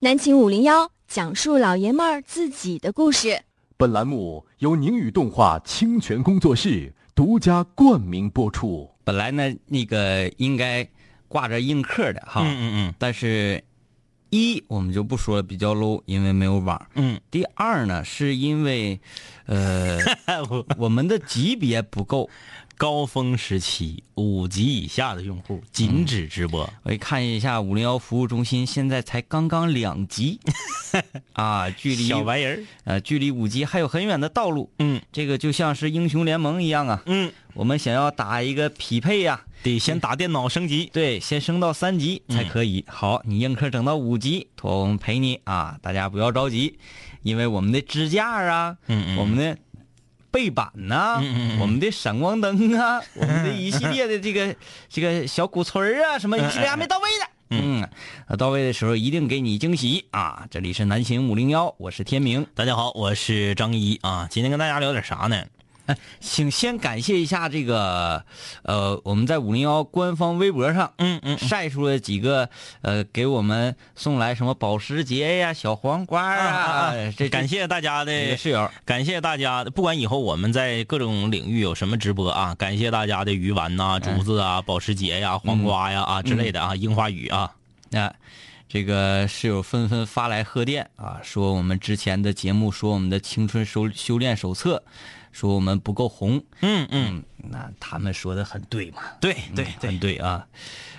南秦五零幺讲述老爷们儿自己的故事。本栏目由宁宇动画清泉工作室独家冠名播出。本来呢，那个应该挂着映客的哈，嗯嗯但是一我们就不说了，比较 low，因为没有网。嗯第二呢，是因为呃嗯，我们的级别不够。高峰时期五级以下的用户禁止直播。我一看一下五零幺服务中心，现在才刚刚两级 啊，距离小白人儿呃距离五级还有很远的道路。嗯这个就像是英雄联盟一样啊，嗯，我们想要打一个匹配呀、得先打电脑升级。对，先升到三级才可以。好，你硬客整到五级，我们陪你啊！大家不要着急，因为我们的支架啊，嗯嗯我们的背板呐、嗯嗯嗯我们的闪光灯啊，我们的一系列的这个这个小鼓槌儿啊，什么一系列还没到位呢。嗯，呃到位的时候一定给你惊喜啊！这里是南行五零幺，我是天明。大家好，我是张一啊，今天跟大家聊点啥呢？请先感谢一下这个，呃，我们在五零幺官方微博上，嗯嗯晒出了几个，呃，给我们送来什么保时捷呀、小黄瓜啊，这 感谢大家的室友，感谢大家的，不管以后我们在各种领域有什么直播啊，感谢大家的鱼丸呐、竹子啊、保时捷呀、黄瓜呀啊之类的啊，樱花雨啊，啊，这个室友纷纷发来贺电啊，说我们之前的节目，说我们的青春修修炼手册，说我们不够红，嗯嗯，那他们说的很对嘛，对对很对啊，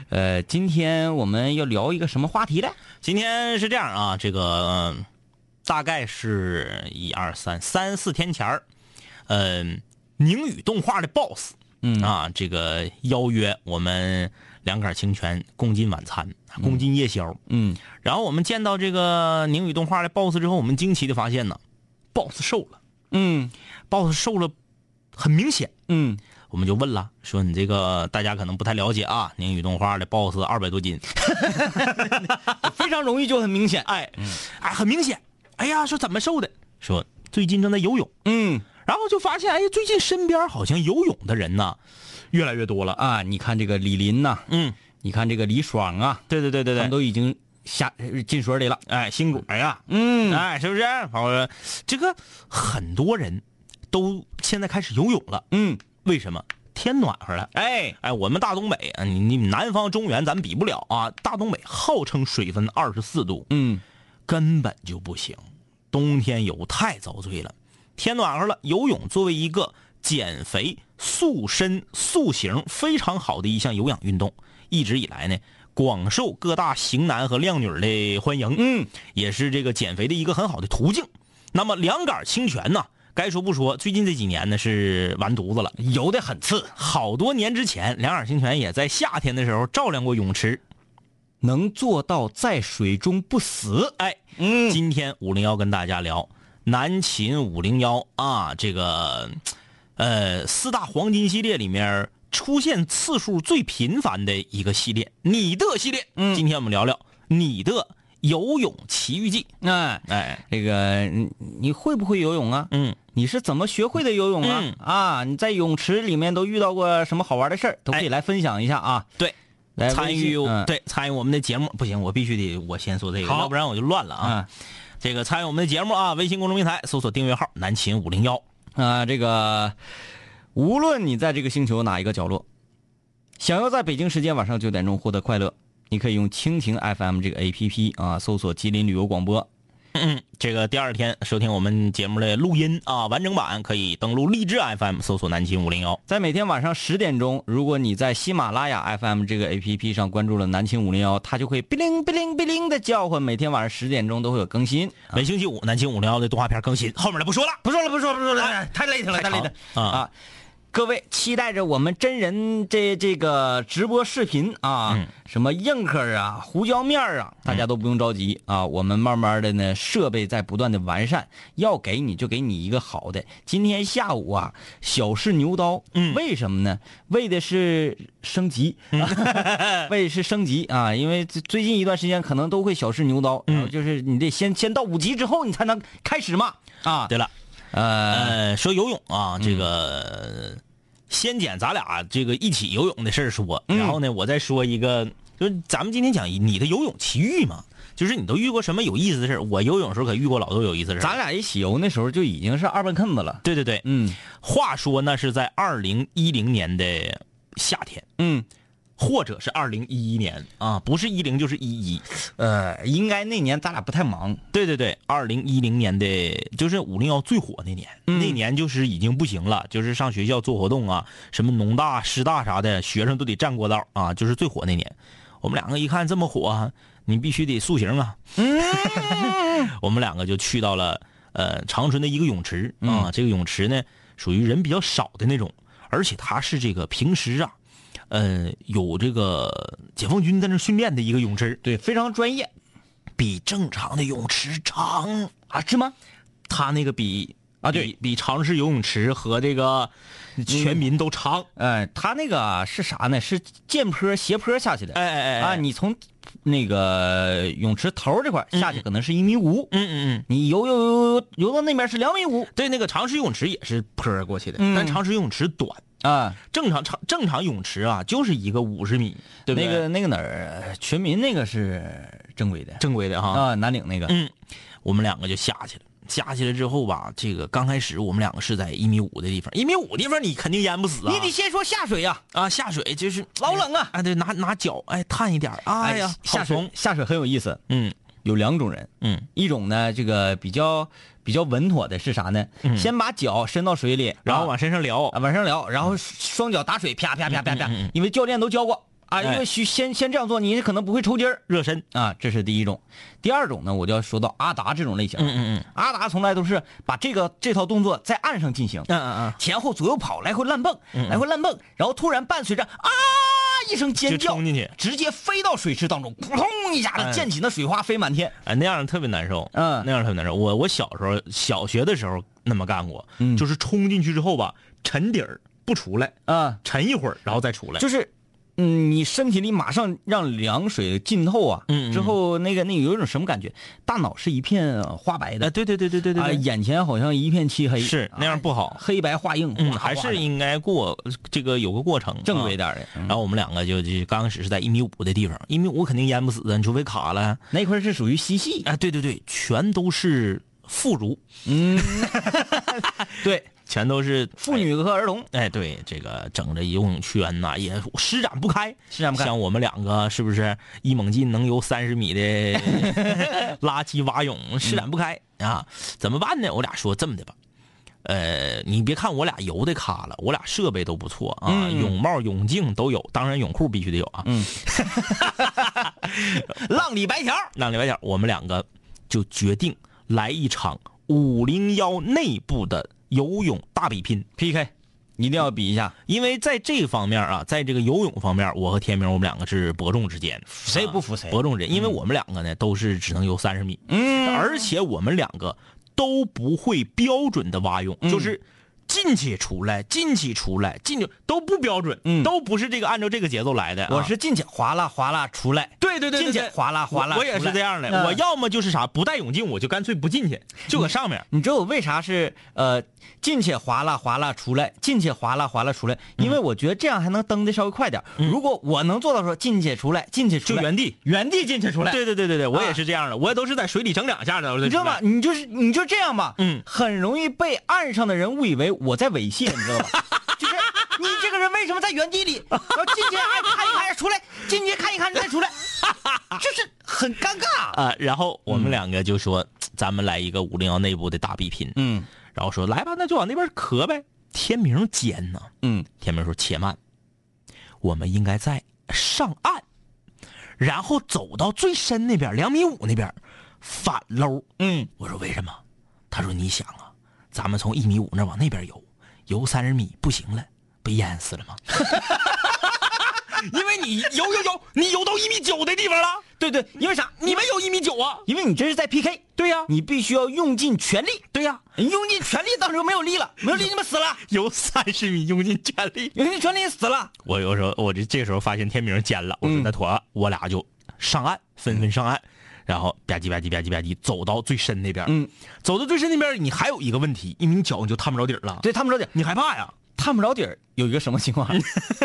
呃，今天我们要聊一个什么话题呢？今天是这样啊，这个、呃大概是一二三三四天前儿，嗯、宁宇动画的 boss，嗯。啊，这个邀约我们两杆清泉共进晚餐，共进夜宵。嗯。然后我们见到这个宁宇动画的 boss 之后，我们惊奇的发现呢，boss 瘦了。嗯，boss 瘦了，很明显。嗯，我们就问了，说你这个大家可能不太了解啊，宁宇动画的 boss 二百多斤，非常容易就很明显，哎，哎，很明显。哎呀，说怎么瘦的？说最近正在游泳，嗯。然后就发现，哎，最近身边好像游泳的人呢，越来越多了。啊，你看这个李林呐、嗯，你看这个李爽啊，对对对对他们对，都已经下呃进水里了。哎，新果呀，嗯哎，是不是？好，这个很多人都现在开始游泳了。嗯，为什么？天暖和了。哎，哎，我们大东北啊，你你南方中原咱比不了啊。大东北号称水温二十四度，嗯根本就不行。冬天游太遭罪了。天暖和了，游泳作为一个减肥、塑身、塑形非常好的一项有氧运动，一直以来呢，广受各大型男和靓女的欢迎。嗯，也是这个减肥的一个很好的途径。那么两杆清泉呢，该说不说，最近这几年呢是完犊子了，游的很次，好多年之前，两耳清泉也在夏天的时候照亮过泳池。能做到在水中不死。哎，嗯今天五零幺跟大家聊南秦五零幺啊，这个呃四大黄金系列里面出现次数最频繁的一个系列——你的系列。嗯今天我们聊聊你的游泳奇遇记。哎，哎，这个你你会不会游泳啊？嗯，你是怎么学会的游泳啊？嗯啊，你在泳池里面都遇到过什么好玩的事儿？都可以来分享一下啊。对。来参与嗯对参与我们的节目，不行，我必须得我先说这个，要不然我就乱了啊。嗯这个参与我们的节目啊，微信公众平台搜索订阅号“南秦五零幺啊，这个无论你在这个星球哪一个角落，想要在北京时间晚上九点钟获得快乐，你可以用蜻蜓 FM 这个 APP 啊，搜索吉林旅游广播。”。嗯，这个第二天收听我们节目的录音啊，完整版可以登录励志 FM 搜索“南秦五零幺在每天晚上十点钟，如果你在喜马拉雅 FM 这个 APP 上关注了南青五零幺，它就会哔铃哔铃哔铃的叫唤，每天晚上十点钟都会有更新。”。每星期五南秦五零幺的动画片更新，后面的不说了。不说了，不说了，不说了，太累挺了，太累了啊啊！各位期待着我们真人这这个直播视频啊，嗯。什么硬壳啊、胡椒面啊，大家都不用着急啊，我们慢慢的呢，设备在不断的完善，要给你就给你一个好的。今天下午啊，小试牛刀，嗯。为什么呢？为的是升级，为的是升级啊，因为最最近一段时间可能都会小试牛刀，然后就是你得先先到五级之后，你才能开始嘛啊。对了，呃，呃，说游泳啊，这个先捡咱俩这个一起游泳的事儿说，然后呢，我再说一个，就是咱们今天讲你的游泳奇遇嘛。就是你都遇过什么有意思的事儿？我游泳的时候可遇过老多有意思的事儿。咱俩一起游那时候就已经是二半坑子了。对对对，嗯话说那是在二零一零年的夏天，嗯，或者是二零一一年啊，不是一零就是一一。呃，应该那年咱俩不太忙。对对对，二零一零年的就是五零幺最火那年，嗯那年就是已经不行了，就是上学校做活动啊，什么农大、师大啥的，学生都得站过道啊，就是最火那年。我们两个一看这么火，你必须得塑形啊。我们两个就去到了呃长春的一个泳池啊，这个泳池呢属于人比较少的那种，而且它是这个平时啊，呃有这个解放军在那训练的一个泳池，对，非常专业比正常的泳池长。啊？是吗？他那个比啊对比比常式游泳池和这个全民都长。呃，他那个啊是啥呢？是涧坡斜坡下去的。哎哎哎啊，你从那个泳池头这块下去可能是一米五，嗯嗯嗯，你游游游游游到那边是两米五对，那个长式游泳池也是坡过去的，嗯但长式游泳池短。啊。正常常正常泳池啊，就是一个五十米，对不对？那个那个哪儿，全民那个是正规的正规的哈。啊，南岭那个。嗯，我们两个就下去了。下去了之后吧，这个刚开始我们两个是在一米五的地方，一米五地方你肯定淹不死啊！你得先说下水呀、啊下水就是老冷啊哎对，拿拿脚哎探一点儿哎呀下水下水很有意思，嗯有两种人，嗯一种呢这个比较比较稳妥的是啥呢？先把脚伸到水里，然后啊往身上撩。啊往上撩，然后双脚打水，啪啪啪啪啪，因为教练都教过啊，因为需先先这样做，你可能不会抽筋儿。热身，啊，这是第一种。第二种呢，我就要说到阿达这种类型，嗯嗯嗯。阿达从来都是把这个这套动作在岸上进行，嗯嗯嗯，前后左右跑，来回乱蹦，来回乱蹦，然后突然伴随着啊一声尖叫，冲进去。直接飞到水池当中，扑通一下子哎溅起那水花飞满天。哎，那样特别难受，嗯那样特别难受。我我小时候小学的时候那么干过，嗯就是冲进去之后吧，沉底儿不出来，啊，沉一会儿然后再出来。就是，嗯，你身体里马上让凉水浸透啊，嗯嗯之后那个那有一种什么感觉？大脑是一片花白的，哎，对对对对对对啊，眼前好像一片漆黑，是那样不好。黑白画硬，嗯，还是应该过这个有个过程，正规啊。点的。嗯然后我们两个就就刚开始是在一米五的地方，一米五肯定淹不死的，你除非卡了。那块是属于嬉戏，啊，对对对，全都是副乳，嗯，对，全都是妇女和儿童，哎，对，这个整着游泳圈呐、也施展不开，施展不开。像我们两个是不是一猛进能游三十米的 垃圾蛙泳，施展不开、啊？怎么办呢？我俩说这么的吧，呃，你别看我俩游的卡了，我俩设备都不错啊，嗯泳帽、泳镜都有，当然泳裤必须得有啊。嗯，浪里白条，浪里白条，我们两个就决定来一场五零幺内部的游泳大比拼。PK，一定要比一下，因为在这方面啊，在这个游泳方面，我和天明我们两个是伯仲之间，谁也不服谁。伯仲之间，因为我们两个呢都是只能游三十米，嗯。而且我们两个都不会标准的蛙泳，嗯。就是进去出来，进去出来，进去都不标准，嗯。都不是这个按照这个节奏来的啊。我是进去哗啦哗啦出来，对对对对进去对，哗啦哗啦我我也是这样的，嗯我要么就是啥不戴泳镜，我就干脆不进去，就搁上面。你知道我为啥是呃进去哗啦哗啦出来，进去哗啦哗啦出来？因为我觉得这样还能蹬的稍微快点。如果我能做到说进去出来，进去出来，就原地原地进去出来，对对对对对，我啊也是这样的，我也都是在水里整两下的。你知道吗？？你就是你就这样吧，嗯很容易被岸上的人误以为我在猥亵，你知道吧？为什么在原地里，然后进去哎看一看出来，进去看一看再出来，就是很尴尬。啊，然后我们两个就说，咱们来一个五零幺内部的大比拼，嗯然后说来吧，那就往那边磕呗。天明尖呢，嗯，天明说且慢，我们应该在上岸，然后走到最深那边两米五那边反搂。嗯，我说为什么？他说你想啊，咱们从一米五那往那边游，游三十米不行了，被淹死了吗？因为你游游游，你游到一米九的地方了，对对，因为啥？你没有一米九啊？因为你这是在 PK，对呀、你必须要用尽全力。对呀、你用尽全力，到时候没有力了，没有力你们死了，游三十米用尽全力。用尽全力死了。我有时候我这这时候发现天明尖了，我说嗯那妥，我俩就上岸，纷纷上岸，然后吧唧吧唧吧唧吧唧走到最深那边。嗯，走到最深那边，你还有一个问题，因为你脚你就探不着底儿了。对，探不着底，你害怕呀？探不着底儿，有一个什么情况？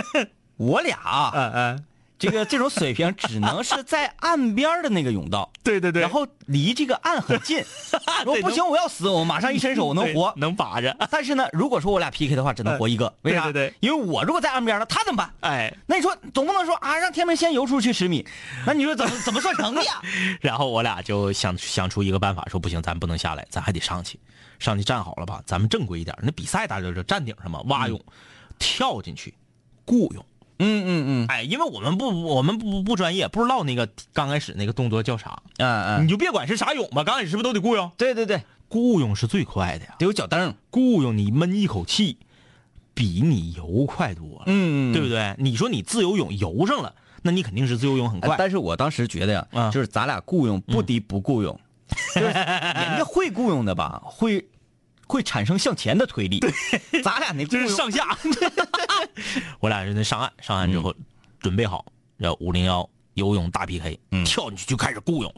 我俩啊嗯嗯，这个这种水平只能是在岸边的那个甬道，对对对然后离这个岸很近。如果不行，我要死，我马上一伸手我能活。能把着。但是呢，如果说我俩 PK 的话，只能活一个。为啥？对对对因为我如果在岸边了，他怎么办？哎，那你说总不能说啊，让天明先游出去十米，那你说怎么怎么算成的呀？然后我俩就想想出一个办法，说不行，咱不能下来，咱还得上去，上去站好了吧，咱们正规一点。那比赛大家都知道，站顶上嘛，蛙泳，跳进去，雇泳。嗯嗯嗯，哎，因为我们不我们不不专业，不知道那个刚开始那个动作叫啥，嗯嗯，你就别管是啥泳吧，刚开始是不是都得雇佣？对对对，雇佣是最快的呀，得有脚蹬。雇佣你闷一口气，比你游快多了，嗯对不对？你说你自由泳游上了，那你肯定是自由泳很快。哎但是我当时觉得呀，啊就是咱俩雇佣不敌不雇佣，就是 人家会雇佣的吧，会会产生向前的推力。咱俩那就是上下。我俩是那上岸，上岸之后、准备好，然后五零幺游泳大 PK，、跳进去就开始雇泳。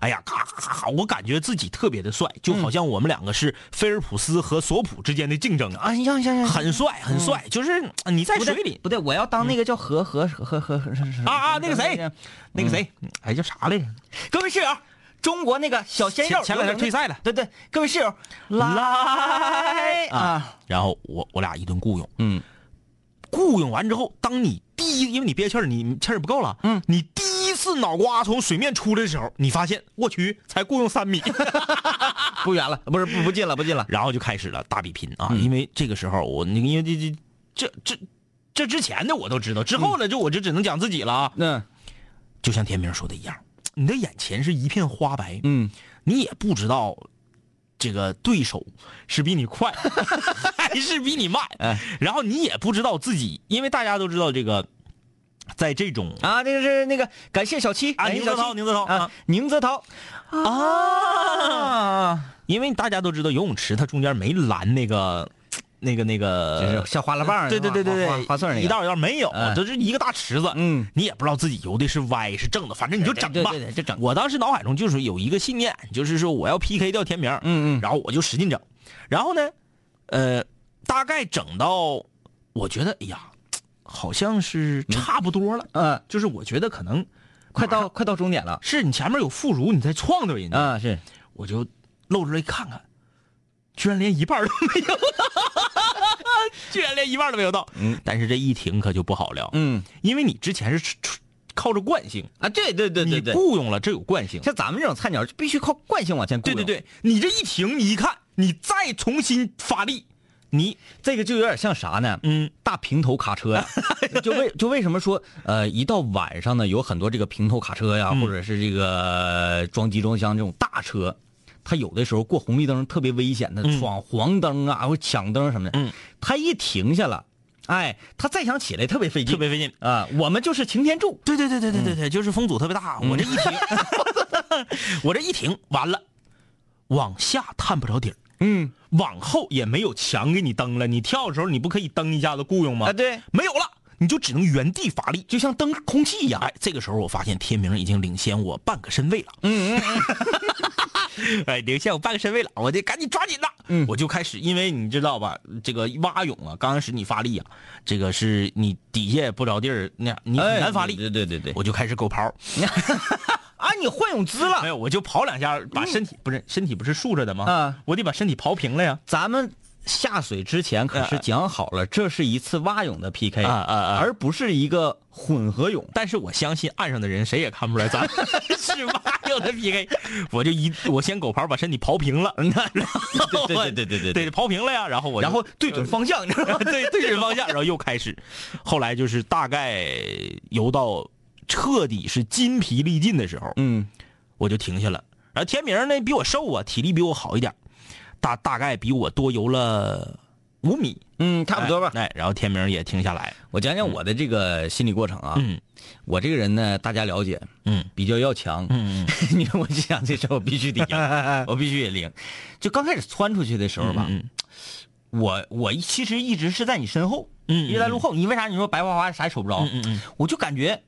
哎呀，咔咔咔咔，我感觉自己特别的帅，就好像我们两个是菲尔普斯和索普之间的竞争。啊，啊，行行行，很帅很帅，就是你在水里。不对，我要当那个叫何何何何何何啊啊，那个谁，那个谁，哎叫啥来着？各位室友，中国那个小鲜肉前前两天退赛了。对对，各位室友来。啊，然后我我俩一顿雇佣，嗯。雇佣完之后，当你第一，因为你憋气儿，你气儿不够了，嗯，你第一次脑瓜从水面出来的时候，你发现我去，才雇佣三米，不远了，不是不不近了不近了，然后就开始了大比拼啊！嗯。因为这个时候我那个因为这这这这这之前的我都知道，之后呢，就我就只能讲自己了啊。嗯。就像天明说的一样，你的眼前是一片花白，嗯，你也不知道这个对手是比你快 还是比你慢，哎。然后你也不知道自己，因为大家都知道这个，在这种啊，这个是那个感谢小七啊宁泽涛宁泽涛啊啊，宁泽涛。啊，因为大家都知道游泳池它中间没拦那个。那个那个就是像花拉棒儿对对对对对，花花穗那个。一道一道没有，哎这是一个大池子，嗯，你也不知道自己游的是歪是正的，反正你就整吧，对对对就整。我当时脑海中就是有一个信念，就是说我要 PK 掉天明，嗯嗯。然后我就使劲整，然后呢，呃，大概整到我觉得，哎呀，好像是差不多了，嗯，就是我觉得可能快到快到终点了。是你前面有副乳，你再撞到人家，啊，是。我就露出来看看，居然连一半都没有，居然连一半都没有到。嗯，但是这一停可就不好了，嗯。因为你之前是靠着惯性，啊，对对对对你对，雇佣了，这有惯性。像咱们这种菜鸟就必须靠惯性往前雇佣对。对对，你这一停，你一看，你再重新发力，你这个就有点像啥呢？嗯，大平头卡车呀，就为就为什么说呃，一到晚上呢，有很多这个平头卡车呀，嗯。或者是这个装集装箱这种大车，它有的时候过红绿灯特别危险的，嗯闯黄灯啊，或抢灯什么的，嗯，他一停下了，哎，他再想起来特别费劲，特别费劲。啊。我们就是擎天柱，对对对对对对对，就是风阻特别大。我这一停，我这一停完了，往下探不着底儿，嗯往后也没有墙给你蹬了。你跳的时候，你不可以蹬一下子雇佣吗？啊，对，没有了，你就只能原地发力。就像蹬空气一样。哎，这个时候我发现天明已经领先我半个身位了。嗯嗯 哎，领先我半个身位了，我得赶紧抓紧呐！嗯我就开始，因为你知道吧，这个蛙泳啊，刚开始你发力啊，这个是你底下不着地儿，那样你很哎难发力。对对对对，我就开始狗刨，啊，你换泳姿了没。有，我就跑两下，把身体不是身体不是竖着的吗？啊，我得把身体刨平了呀。咱们下水之前可是讲好了，这是一次蛙泳的 PK 啊啊啊而不是一个混合泳。但是我相信岸上的人谁也看不出来咱 是蛙泳的 PK。我就一我先狗刨把身体刨平了，然后对对对对对对刨平了呀，然后我然后对准方向，你知道吗？对对准方向，然后又开始，后来就是大概游到彻底是筋疲力尽的时候，嗯我就停下了。然后天明呢比我瘦啊，体力比我好一点，大大概比我多游了五米，嗯，差不多吧。哎，哎然后天明也停下来，我讲讲我的这个心理过程啊。嗯我这个人呢，大家了解，嗯比较要强。嗯 你看我就想这事儿我必须得赢，我必须得赢。就刚开始窜出去的时候吧，嗯我我其实一直是在你身后，嗯一直在路后。你为啥你说白花花啥也瞅不着？嗯嗯嗯我就感觉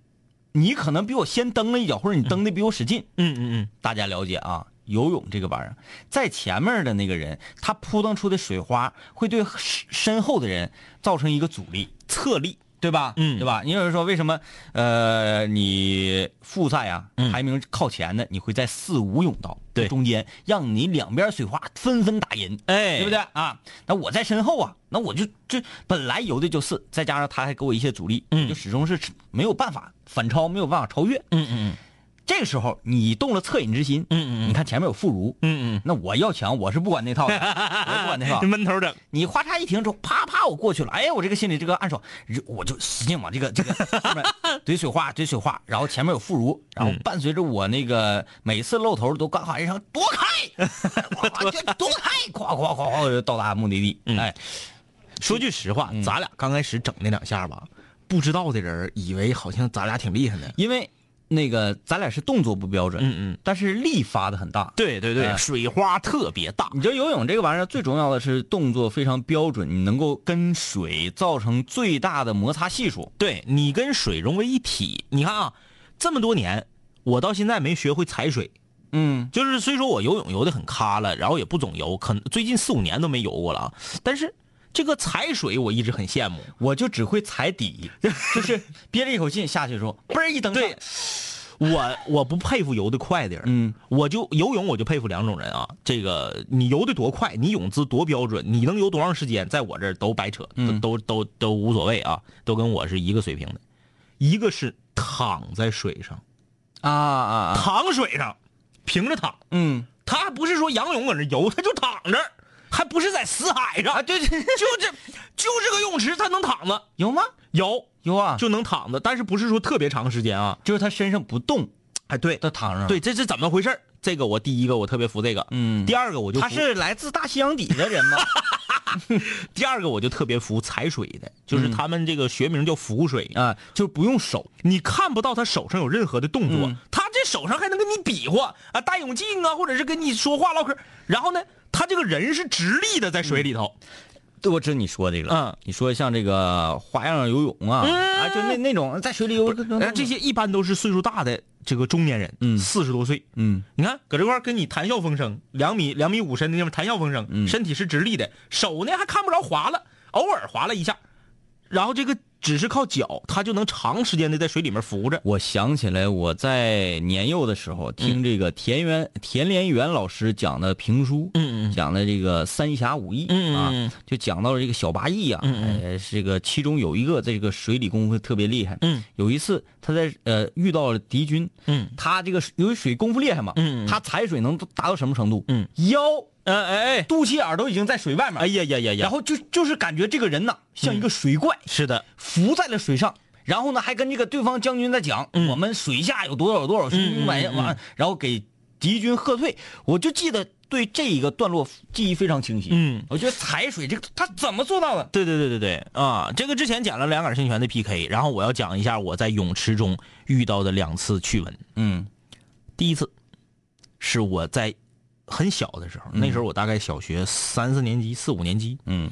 你可能比我先蹬了一脚，或者你蹬的比我使劲。嗯嗯嗯大家了解啊，游泳这个玩意儿，在前面的那个人，他扑腾出的水花会对身身后的人造成一个阻力。侧力，对吧？嗯对吧？你有人说为什么呃，你复赛啊嗯排名靠前的，你会在四五泳道对中间，让你两边水花纷纷打人，哎对不对啊？那我在身后啊，那我就就本来游的就是，再加上他还给我一些阻力，嗯就始终是没有办法反超，没有办法超越。嗯嗯嗯这个时候你动了恻隐之心，嗯嗯嗯。你看前面有妇孺，嗯嗯。那我要强，我是不管那套的，我不管那套。嗯，。闷头整。你哗嚓一停之后，啪啪我过去了，哎，我这个心里这个暗爽，我就使劲往这个这个 上面怼水花，怼水花，然后前面有妇孺，然后伴随着我那个每次露头都刚喊一声 躲开，躲开，咵咵咵咵我就到达目的地，哎，说句实话，咱俩刚开始整那两下吧，不知道的人以为好像咱俩挺厉害的。因为那个咱俩是动作不标准，嗯嗯，但是力发的很大。对对对，哎水花特别大。你知道游泳这个玩意儿最重要的是动作非常标准，你能够跟水造成最大的摩擦系数。对你跟水融为一体。你看啊，这么多年，我到现在没学会踩水。嗯，就是虽说我游泳游的很咖了，然后也不总游，可能最近四五年都没游过了啊。但是这个踩水我一直很羡慕。我就只会踩底，就是憋着一口气下去的时候，嘣儿一蹬上对，我我不佩服游得快的人，嗯，我就游泳我就佩服两种人啊，这个你游得多快，你泳姿多标准，你能游多长时间，在我这儿都白扯，嗯。都都都都无所谓啊，都跟我是一个水平的。一个是躺在水上，啊啊啊，躺水上，平着躺，嗯。他还不是说仰泳搁那游，他就躺着，还不是在死海上，啊，对对，就这就这个泳池，他能躺着，有吗？有有啊，就能躺着，但是不是说特别长时间啊？就是他身上不动，哎，对他躺上，对，，这是怎么回事这个我第一个我特别服这个，嗯。第二个我就他是来自大西洋底的人吗？第二个我就特别服踩水的，就是他们这个学名叫浮水，啊，就不用手，你看不到他手上有任何的动作，嗯。他这手上还能跟你比划啊，戴泳镜啊，或者是跟你说话唠嗑，然后呢，他这个人是直立的在水里头，对，我知道你说这个。嗯。你说像这个花样游泳啊，啊，就那那种在水里游，呃，这些一般都是岁数大的这个中年人，嗯。四十多岁，嗯。你看搁这块跟你谈笑风生，两米两米五深的地方谈笑风生，嗯。身体是直立的，手呢还看不着滑了，偶尔滑了一下，然后这个只是靠脚，他就能长时间的在水里面浮着。我想起来，我在年幼的时候听这个田园、田连元老师讲的评书，嗯嗯讲的这个三侠五义、啊嗯，就讲到了这个小八义啊，嗯呃，这个其中有一个这个水里功夫特别厉害，嗯，有一次他在呃遇到了敌军，嗯。他这个由于水功夫厉害嘛，嗯嗯。他踩水能达到什么程度？嗯，腰、嗯哎哎，肚脐眼都已经在水外面，哎呀呀呀呀！然后就就是感觉这个人呐像一个水怪，是的，浮在了水上，然后呢还跟这个对方将军在讲，嗯我们水下有多少多少雄兵然后给敌军喝退。我就记得对这一个段落记忆非常清晰。嗯，我觉得踩水这个他怎么做到的？对对对对对啊！这个之前讲了两杆清泉的 PK，然后我要讲一下我在泳池中遇到的两次趣闻。嗯第一次是我在很小的时候，那时候我大概小学三四年级、四五年级，嗯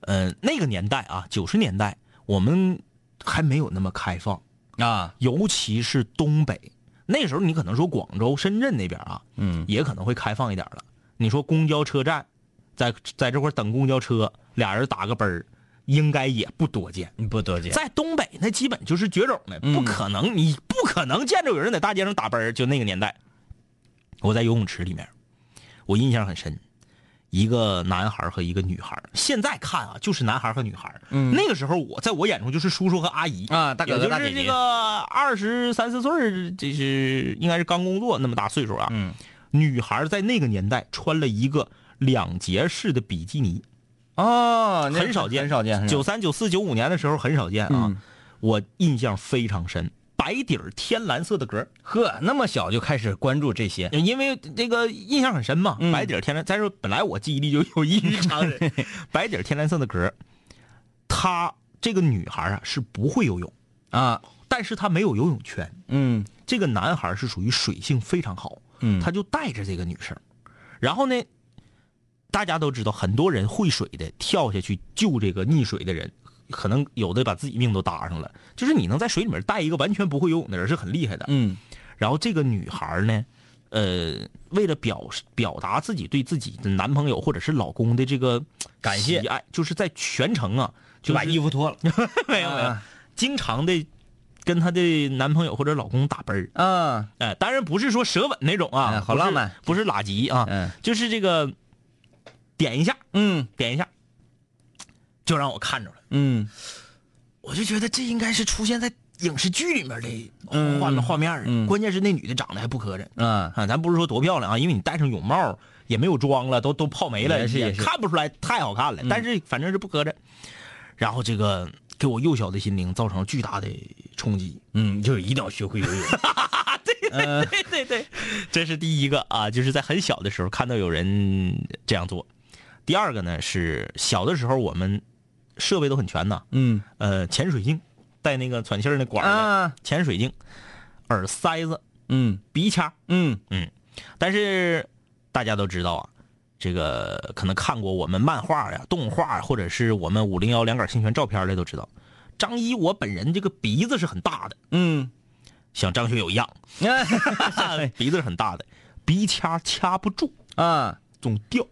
呃，那个年代啊，九十年代我们还没有那么开放，啊尤其是东北。那时候你可能说广州、深圳那边啊，嗯也可能会开放一点了。你说公交车站，在在这块儿等公交车，俩人打个奔儿，应该也不多见。不多见。在东北，那基本就是绝种的，嗯不可能，你不可能见着有人在大街上打奔儿。就那个年代，我在游泳池里面，我印象很深，一个男孩和一个女孩。现在看啊，就是男孩和女孩。嗯那个时候我在我眼中就是叔叔和阿姨啊大哥大姐姐就是这个二十三四岁儿，这是应该是刚工作那么大岁数啊。嗯女孩在那个年代穿了一个两节式的比基尼，啊，很少见，很少见。九三、九四、九五年的时候很少见啊，嗯我印象非常深。白底儿天蓝色的格，呵，那么小就开始关注这些。因为这个印象很深嘛。嗯。白底儿天蓝，再说本来我记忆力就有异于常人，白底儿天蓝色的格儿，她这个女孩啊是不会游泳，啊，但是她没有游泳圈。嗯。这个男孩是属于水性非常好，嗯。他就带着这个女生，然后呢，大家都知道，很多人会水的跳下去救这个溺水的人，可能有的把自己命都搭上了。就是你能在水里面带一个完全不会游泳的人是很厉害的。嗯。然后这个女孩呢，呃，为了表表达自己对自己的男朋友或者是老公的这个感谢。喜爱，就是在全程啊，就把衣服服脱了。没有没有啊，经常的跟她的男朋友或者老公打啵儿。啊，哎，当然不是说舌吻那种啊，哎好浪漫。不是，不是拉吉啊，嗯。就是这个点一下，嗯。点一下，就让我看着了，嗯。我就觉得这应该是出现在影视剧里面的嗯画面画面儿。嗯。关键是那女的长得还不磕碜。嗯，啊，咱不是说多漂亮啊，因为你戴上泳帽也没有妆了，都都泡没了，也看不出来太好看了，但是反正是不磕碜。然后这个给我幼小的心灵造成了巨大的冲击。嗯，就一定要学会游泳。对对对对，这是第一个啊，就是在很小的时候看到有人这样做。第二个呢是小的时候我们设备都很全呐，嗯。呃，潜水镜，带那个喘气儿那管儿的、啊，潜水镜，耳塞子、嗯。鼻腔，嗯。嗯。但是大家都知道啊，这个可能看过我们漫画呀、动画，或者是我们五零幺两杆清泉照片的都知道，张一我本人这个鼻子是很大的，嗯，像张学友一样，鼻子是很大的，鼻掐掐不住，啊，总掉，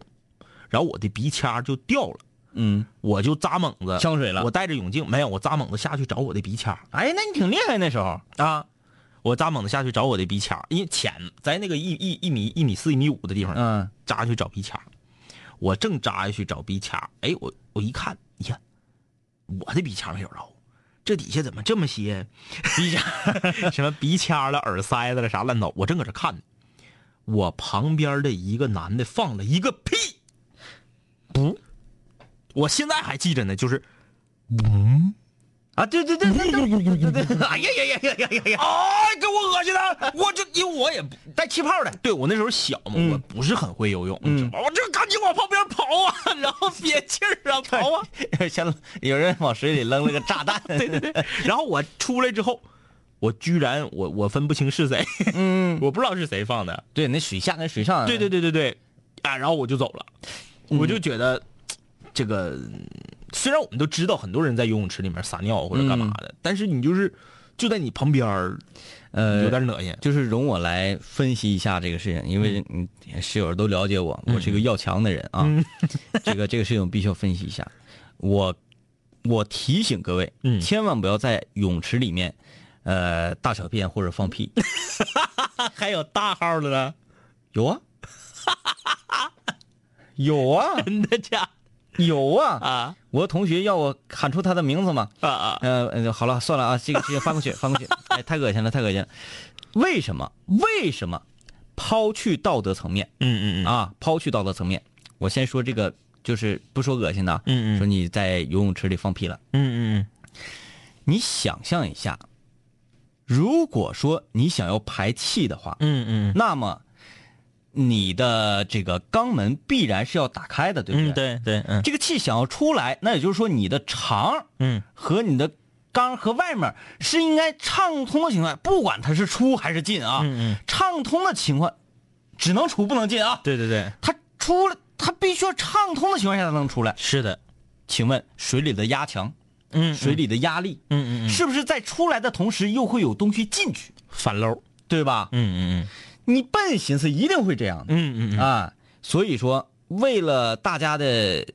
然后我的鼻掐就掉了，嗯，我就扎猛子呛水了我带着泳镜没有，我扎猛子下去找我的鼻腔哎，那你挺厉害那时候。啊。我扎猛子下去找我的鼻腔，因为浅，在那个一一一米一米四一米五的地方，嗯扎下去找鼻腔，我正扎下去找鼻腔，哎，我我一看，呀，我的鼻腔没找着，这底下怎么这么些鼻腔，什么鼻腔了、耳塞子了啥烂糟，我正搁这看呢，我旁边的一个男的放了一个屁，不，我现在还记着呢，就是嗯啊，对对对对对对对，哎呀呀呀呀呀呀呀！哎，给我恶心的！我这因为我也不带气泡的，对我那时候小嘛，我不是很会游泳？我这赶紧往旁边跑啊，然后憋气儿啊，跑啊，像有人往水里扔了个炸弹。对对对。然后我出来之后，我居然我我分不清是谁，嗯，我不知道是谁放的。对，那水下跟水上。对对对对对，啊，然后我就走了，我就觉得这个虽然我们都知道很多人在游泳池里面撒尿或者干嘛的，但是你就是就在你旁边儿，呃，有点恶心。就是容我来分析一下这个事情，因为嗯，室友都了解我，我是一个要强的人啊。这个这个事情我必须要分析一下。我我提醒各位，嗯千万不要在泳池里面，呃，大小便或者放屁。还有大号的呢，有啊，有啊，真的假 有啊。啊我同学要我喊出他的名字嘛？啊啊！呃，呃好了，算了啊，这个直接翻过去，翻过去。哎，太恶心了，太恶心了。为什么？为什么？抛去道德层面嗯嗯嗯啊，抛去道德层面，我先说这个，就是不说恶心的啊，嗯嗯说你在游泳池里放屁了，嗯嗯嗯你想象一下，如果说你想要排气的话，嗯嗯那么你的这个肛门必然是要打开的，对不对？嗯，对对，嗯。这个气想要出来，那也就是说你的肠嗯。和你的肛和外面是应该畅通的情况，不管它是出还是进啊，嗯嗯。畅通的情况只能出不能进啊，对对对，它出了它必须要畅通的情况下才能出来。是的，请问水里的压强，嗯水里的压力，嗯嗯嗯，是不是在出来的同时又会有东西进去，反漏，对吧？嗯嗯你笨寻思一定会这样的。嗯嗯嗯，啊，所以说为了大家的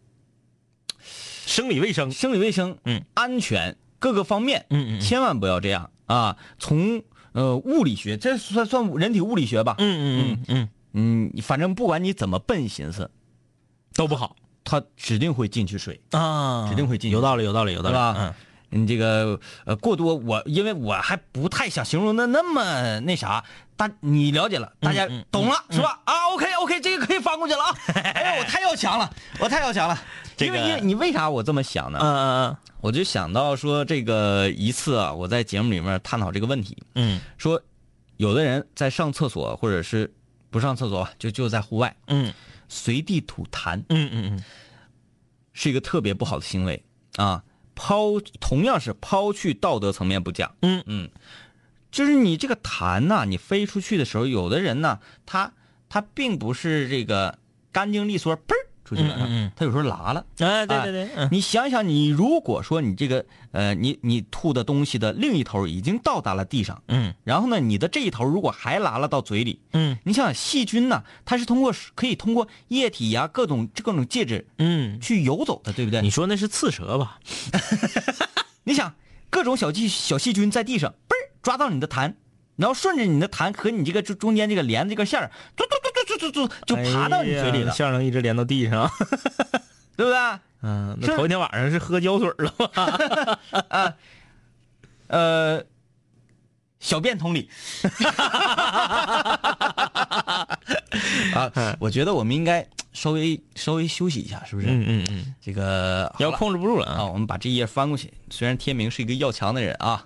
生理卫生，生理卫生、嗯。安全各个方面，嗯嗯嗯。千万不要这样啊！从呃物理学，这算算人体物理学吧，嗯嗯嗯嗯。嗯，反正不管你怎么笨寻思，都不好。它指定会进去水，啊。指定会进去有道理，有道理，有道理，嗯你这个呃过多，我因为我还不太想形容的那么那啥，大你了解了，大家嗯嗯懂了、是吧？啊，OK OK，这个可以翻过去了啊！哎呀，我太要强了，我太要强了。这个因为因为你为啥我这么想呢？嗯嗯嗯我就想到说这个一次啊，我在节目里面探讨这个问题，嗯说有的人在上厕所或者是不上厕所，就就在户外嗯随地吐痰，嗯嗯嗯是一个特别不好的行为啊。抛同样是抛去道德层面不讲，嗯。嗯，就是你这个痰呐、你飞出去的时候，有的人呢，他他并不是这个干净利索，嘣儿出去玩儿，嗯嗯嗯它有时候拉了。哎，对对对，嗯你想想，你如果说你这个呃，你你吐的东西的另一头已经到达了地上，嗯然后呢，你的这一头如果还拉了到嘴里，嗯你想想细菌呢，它是通过可以通过液体呀、各种各种介质嗯，去游走的，对不对？你说那是刺蛇吧？你想各种小细小细菌在地上，嘣儿抓到你的痰，然后顺着你的痰和你这个中中间这个连的这个线儿，嘟嘟嘟嘟嘟嘟就爬到你嘴里了，哎线能一直连到地上。对不对？嗯，那头一天晚上是喝胶水了吧？呃，小便同理。啊，我觉得我们应该稍微稍微休息一下，是不是？嗯嗯嗯，这个要控制不住了啊，啊。我们把这一页翻过去。虽然天明是一个要强的人啊，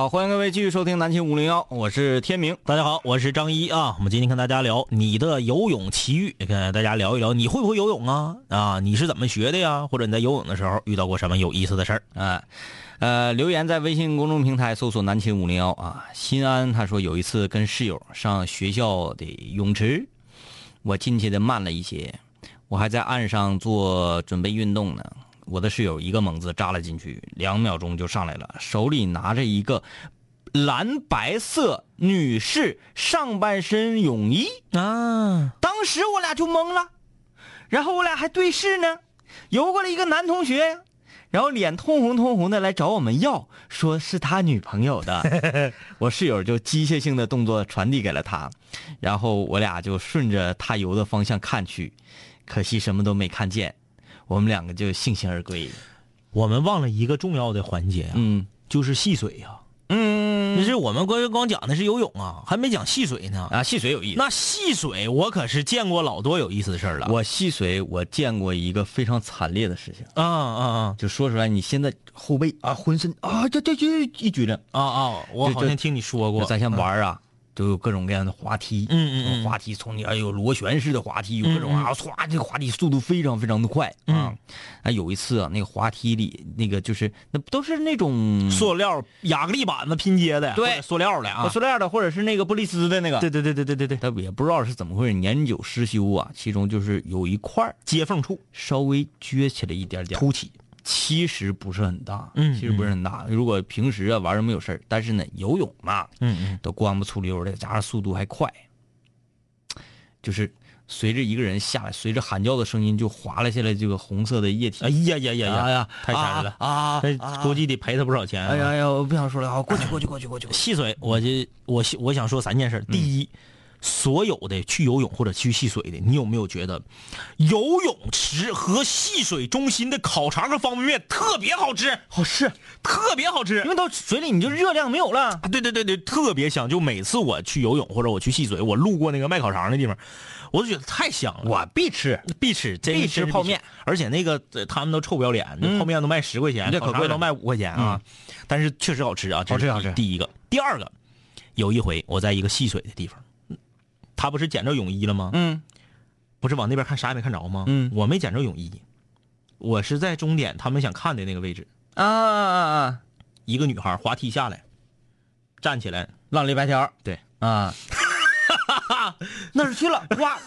好，欢迎各位继续收听南秦五零幺，我是天明。大家好，我是张一啊。我们今天跟大家聊你的游泳奇遇，跟大家聊一聊你会不会游泳啊？啊，你是怎么学的呀？或者你在游泳的时候遇到过什么有意思的事儿？啊，呃，留言在微信公众平台搜索“南秦五零幺”啊。新安他说有一次跟室友上学校的泳池，我进去的慢了一些，我还在岸上做准备运动呢。我的室友一个猛子扎了进去，两秒钟就上来了，手里拿着一个蓝白色女士上半身泳衣。啊，当时我俩就懵了，然后我俩还对视呢，游过来一个男同学，然后脸通红通红的来找我们要，说是他女朋友的，我室友就机械性的动作传递给了他，然后我俩就顺着他游的方向看去，可惜什么都没看见，我们两个就悻悻而归。我们忘了一个重要的环节啊，嗯就是戏水呀、嗯就是我们光光讲的是游泳啊，还没讲戏水呢。啊，戏水有意思。那戏水我可是见过老多有意思的事儿了。我戏水我见过一个非常惨烈的事情，啊啊啊就说出来，你现在后背啊，浑身啊，这这这一举着。啊啊！我好像听你说过。咱先玩儿啊，都有各种各样的滑梯，嗯嗯嗯滑梯从你哎有螺旋式的滑梯，有各种啊，唰，这个滑梯速度非常非常的快啊。啊，有一次啊，那个滑梯里那个就是那不都是那种塑料亚克力板子拼接的，对塑料的啊。塑料的，或者是那个玻璃丝的那个，对对对对对对对，他也不知道是怎么回事，年久失修啊，其中就是有一块接缝处稍微撅起来一点点，凸起。其实不是很大，嗯其实不是很大。如果平时啊玩儿没有事儿，但是呢游泳嘛，嗯嗯，都光不粗溜的，加上速度还快，就是随着一个人下来，随着喊叫的声音就滑了下来这个红色的液体。哎呀呀呀呀哎呀，太吓人了啊！估计得赔他不少钱、啊。哎呀哎呀，我不想说了好！过去过去过去过去。戏水，我就我我想说三件事。第一，所有的去游泳或者去戏水的，你有没有觉得游泳池和戏水中心的烤肠和方便面特别好吃？好吃，特别好吃因。为到水里你就热量没有了。啊，对对对对，特别香。就每次我去游泳或者我去戏水，我路过那个卖烤肠的地方，我就觉得太香了。我必吃，必吃，真必吃泡面，而且那个呃他们都臭不要脸，那嗯泡面都卖十块钱，这可贵了烤肠都卖五块钱啊。但是确实好吃啊，好吃好吃第一个，第二个，有一回我在一个戏水的地方，他不是捡着泳衣了吗？嗯。不是往那边看啥也没看着吗？嗯。我没捡着泳衣，我是在终点他们想看的那个位置，啊啊啊！一个女孩滑梯下来，站起来，浪里白条，对。啊，那儿去了，哇！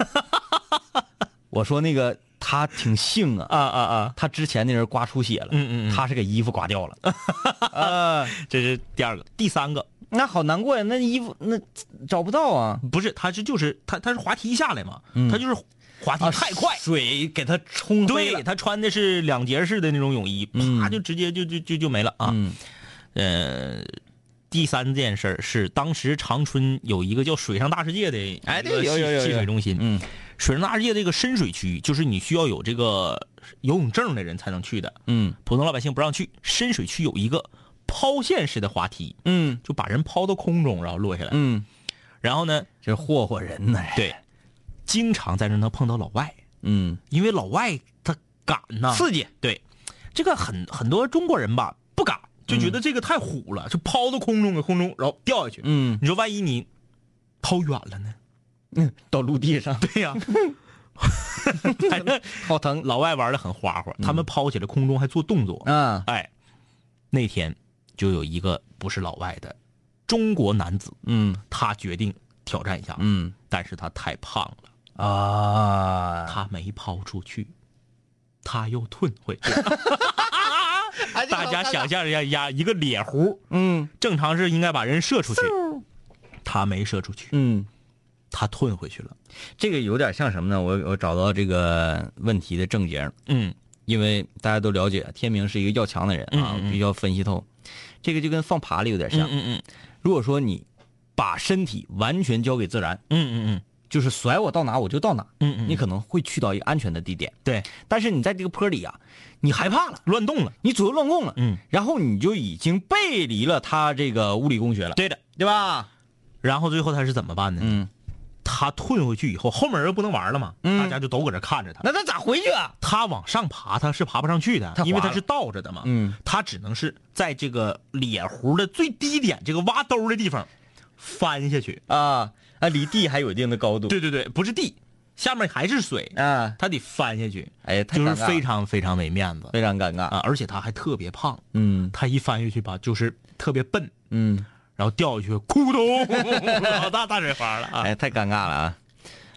我说那个他挺幸啊，啊啊啊！他之前那人刮出血了，嗯嗯嗯。他是给衣服刮掉了，啊，这是第二个，第三个那好难过呀，那衣服那找不到啊，不是，他是就是他他是滑梯下来嘛，嗯。他就是滑梯啊太快，水给他冲对，他穿的是两节式的那种泳衣，嗯。啪就直接就就就就没了啊。嗯。呃，第三件事儿是当时长春有一个叫水上大世界的哎一个戏对有有有有。戏水中心，嗯。水上大世界这个深水区，就是你需要有这个游泳证的人才能去的，嗯。普通老百姓不让去。深水区有一个抛线式的滑梯，嗯。就把人抛到空中，然后落下来。嗯，然后呢，这霍霍人呢，对，经常在这能碰到老外，嗯，因为老外他敢呐，刺激，对，这个很很多中国人吧不敢，就觉得这个太虎了，就抛到空中，搁空中然后掉下去。嗯。你说万一你抛远了呢？嗯，到陆地上，对呀、反 正好疼。老外玩的很花花，他们抛起来空中还做动作。嗯，哎，那天就有一个不是老外的中国男子，嗯他决定挑战一下，嗯但是他太胖了，啊，他没抛出去，他又吞回去。大家想象一下呀，一个脸弧，嗯正常是应该把人射出去，他没射出去，嗯。他吞回去了。这个有点像什么呢？我我找到这个问题的症结，嗯因为大家都了解天明是一个要强的人啊，嗯嗯嗯必须要分析透。这个就跟放爬犁有点像。嗯嗯如果说你把身体完全交给自然，嗯嗯嗯就是甩我到哪我就到哪，嗯嗯你可能会去到一个安全的地点。对，但是你在这个坡里啊，你害怕了，乱动了。你左右乱动了，嗯，然后你就已经背离了他这个物理工学了，对的。对吧？然后最后他是怎么办呢？嗯，他退回去以后，后面人不能玩了嘛，嗯大家就都搁这看着他。那他咋回去啊？他往上爬，他是爬不上去的因为他是倒着的嘛。嗯，他只能是在这个脸弧的最低点，这个挖兜的地方翻下去。啊啊，离地还有一定的高度。对对对，不是地，下面还是水，啊，他得翻下去，哎，太就是非常非常没面子非常尴尬。啊！而且他还特别胖，嗯他一翻下去吧，就是特别笨，嗯，然后掉下去，咕咚，老大大水花了啊！哎，太尴尬了啊！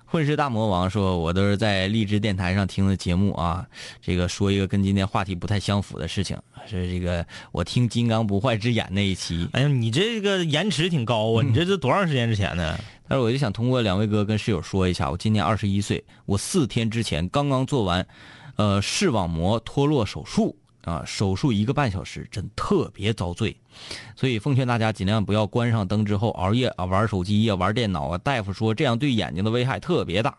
混世大魔王说：“我都是在励志电台上听的节目啊，这个说一个跟今天话题不太相符的事情，是这个我听《金刚不坏之眼》那一期，哎呀，你这个延迟挺高啊！你这是多长时间之前呢？但是我就想通过两位哥跟室友说一下，我今年二十一岁，我四天之前刚刚做完，呃，视网膜脱落手术啊，手术一个半小时，真特别遭罪，所以奉劝大家尽量不要关上灯之后熬夜啊，玩手机呀、玩电脑啊。大夫说这样对眼睛的危害特别大，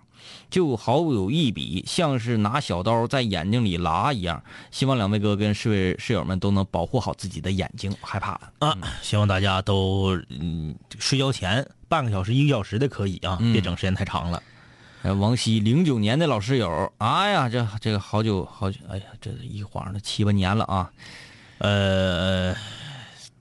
就好有一比像是拿小刀在眼睛里拉一样。希望两位哥跟室位室友们都能保护好自己的眼睛，害怕了。啊，希望大家都嗯睡觉前半个小时、一个小时的可以啊，嗯别整时间太长了。呃，王希零九年的老室友，哎呀，这这个好久好久，哎呀，这一晃都七八年了啊。呃，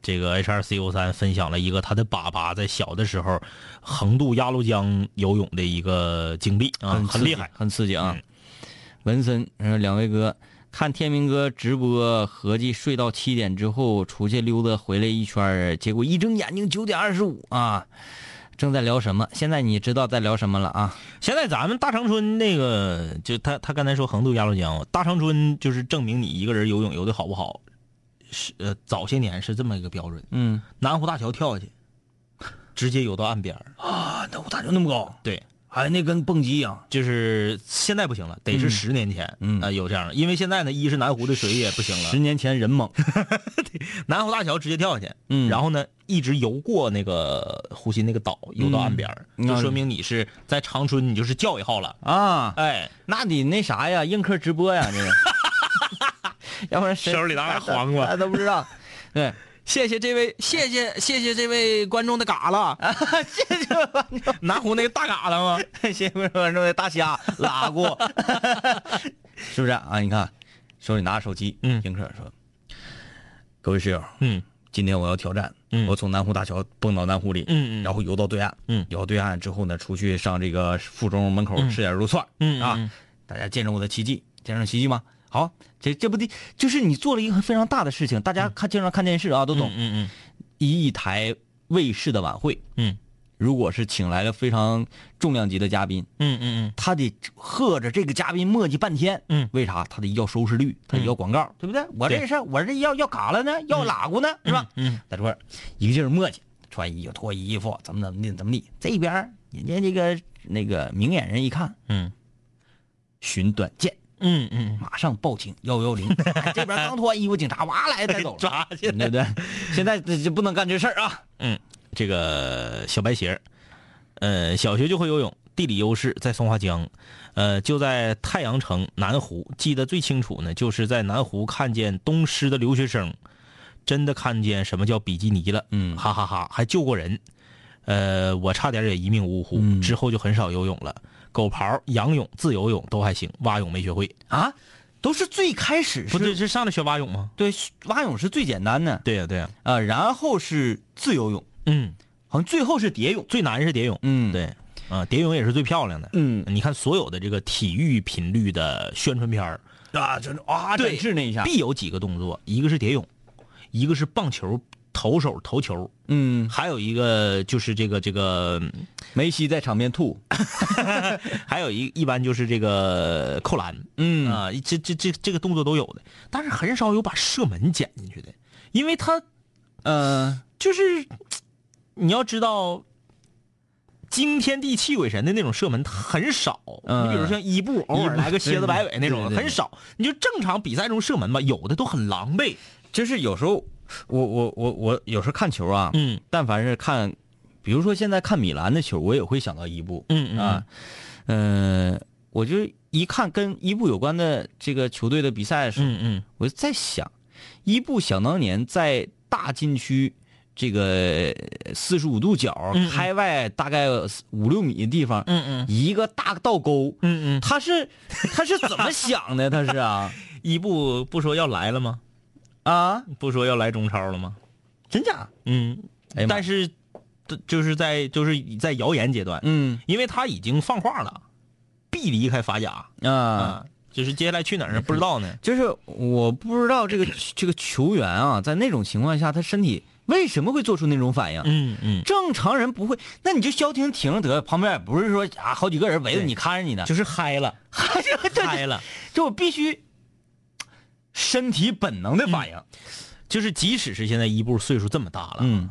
这个 H 2 C O 三分享了一个他的爸爸在小的时候横渡鸭绿江游泳的一个经历啊，很厉害。很刺激啊嗯！文森，呃，两位哥，看天明哥直播，合计睡到七点之后出去溜达，回来一圈，结果一睁眼睛九点二十五啊！正在聊什么？现在你知道在聊什么了啊？现在咱们大长春那个，就他他刚才说横渡鸭绿江，大长春就是证明你一个人游泳游的好不好，是呃早些年是这么一个标准，嗯南湖大桥跳下去，直接游到岸边儿啊，南湖大桥那么高？对，哎，那跟蹦极一样。就是现在不行了，得是嗯十年前，嗯呃有这样的，因为现在呢，一是南湖的水也不行了，十年前人猛，南湖大桥直接跳下去，嗯然后呢，一直游过那个湖心那个岛，游到岸边，嗯就说明你是在长春，你就是教育号了。啊，哎，那得那啥呀，映客直播呀，这个，要不然谁手里拿俩黄瓜大家都不知道。对，谢谢这位，谢谢谢谢这位观众的嘎啦，谢谢观众，南湖那个大嘎啦吗？谢谢观众的大虾拉过，是不是啊？你看，手里拿着手机，嗯。迎客说：“各位室友，嗯。今天我要挑战，嗯。我从南湖大桥蹦到南湖里，嗯嗯。然后游到对岸，嗯。游到对岸之后呢，出去上这个附中门口嗯。吃点肉串，嗯啊，嗯。大家见证我的奇迹，见证奇迹吗？好，这这不的，就是你做了一个非常大的事情，大家看经常看电视啊，都懂，嗯嗯一台卫视的晚会，嗯如果是请来了非常重量级的嘉宾，嗯嗯他得喝着这个嘉宾磨叽半天。嗯为啥？他得要收视率，他得要广告，对不对？我这是我这要要嘎了呢，要喇咕呢，是吧？嗯在这一个劲儿磨叽，穿衣服脱衣服，怎么怎么的怎么的。这边人家这个那个明眼人一看，嗯寻短见，嗯嗯。马上报警幺幺零。哎 这边刚脱完衣服，警察哇来带走了，抓去对不对？现在这这不能干这事儿啊！嗯，这个小白鞋，呃，小学就会游泳，地理优势在松花江，呃，就在太阳城南湖，记得最清楚呢，就是在南湖看见东师的留学生，真的看见什么叫比基尼了，嗯。哈哈哈还救过人，呃，我差点也一命呜呼，嗯。之后就很少游泳了，狗刨、仰泳、自由泳都还行，蛙泳没学会，啊，都是最开始不对，是，是上来学蛙泳吗？对，蛙泳是最简单的对呀、对呀、啊，然后是自由泳，嗯，好像最后是蝶泳。最难是蝶泳，嗯，，对，啊，蝶泳也是最漂亮的。嗯你看所有的这个体育频率的宣传片儿啊，真的啊，对展示那一下，必有几个动作，一个是蝶泳，一个是棒球投手投球，嗯，还有一个就是这个这个，梅西在场边吐，还有一一般就是这个扣篮，嗯。啊，这这这这个动作都有的，但是很少有把射门剪进去的，因为他呃。就是你要知道。惊天地泣鬼神的那种射门很少，嗯你比如像伊布偶尔来个蝎子摆尾那种很少。你就正常比赛中射门吧，有的都很狼狈。就是有时候我我我我有时候看球啊，嗯。但凡是看，比如说现在看米兰的球，我也会想到伊布，嗯嗯啊，嗯、我就一看跟伊布有关的这个球队的比赛的时候，嗯嗯。我就在想，伊布想当年在大禁区这个四十五度角嗯嗯。开外大概五六米的地方，嗯嗯。一个大倒钩，嗯嗯，他是他是怎么想的？他是啊。伊布不说要来了吗？啊，不说要来中超了吗？真假？嗯，哎呀妈但是就是在就是在谣言阶段，嗯因为他已经放话了，必离开法甲啊。啊，就是接下来去哪儿不知道呢。就是我不知道这个这个球员啊，在那种情况下，他身体为什么会做出那种反应？嗯嗯，正常人不会，那你就消停停着得，旁边也不是说啊好几个人围着对你看着你呢，就是嗨了，嗨了嗨了。就我必须身体本能的反应。就是即使是现在伊布岁数这么大了，嗯，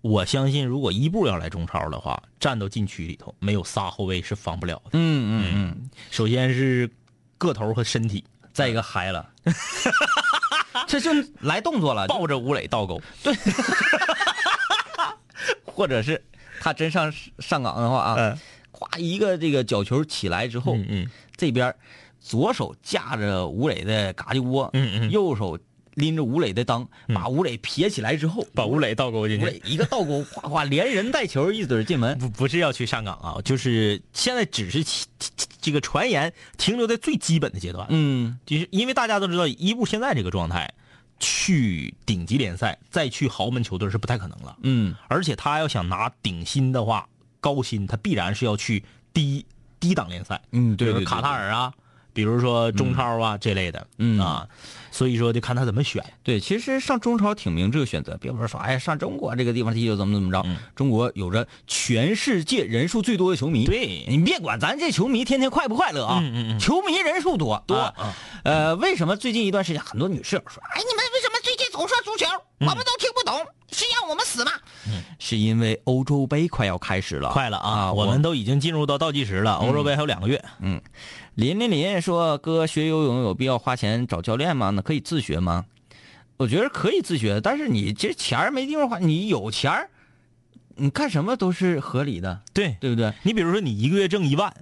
我相信如果伊布要来中超的话，站到禁区里头，没有仨后卫是防不了的。嗯嗯嗯，首先是个头和身体，再一个嗨了，这就来动作了，抱着吴磊倒钩。对。或者是他真上上岗的话啊，嗯。咵一个这个角球起来之后，嗯嗯。这边左手架着吴磊的嘎叽窝，嗯嗯右手拎着吴磊的裆，把吴磊撇起来之后，把吴磊倒钩进去。吴磊一个倒钩，哗哗连人带球一嘴进门。不不是要去上岗啊，就是现在只是这个传言停留在最基本的阶段。嗯就是因为大家都知道伊布现在这个状态，去顶级联赛再去豪门球队是不太可能了。嗯而且他要想拿顶薪的话，高薪他必然是要去低低档联赛，嗯，对对对比如卡塔尔啊，比如说中超啊、这类的，嗯。啊，所以说就看他怎么选。对，其实上中超挺明智的选择，别不是说哎上中国这个地方踢球怎么怎么着，嗯。中国有着全世界人数最多的球迷。对。你别管咱这球迷天天快不快乐啊，球迷人数多多。呃，为什么最近一段时间很多女室友说，哎，你们为什么最近总说足球？我们都听不懂，是让我们死吗？是因为欧洲杯快要开始了，快了啊！啊！我们都已经进入到倒计时了，欧洲杯还有两个月。嗯林林林说：“哥，学游泳有必要花钱找教练吗？那可以自学吗？我觉得可以自学，但是你这钱儿没地方花，你有钱儿，你干什么都是合理的，对，对不对？你比如说你一个月挣一万，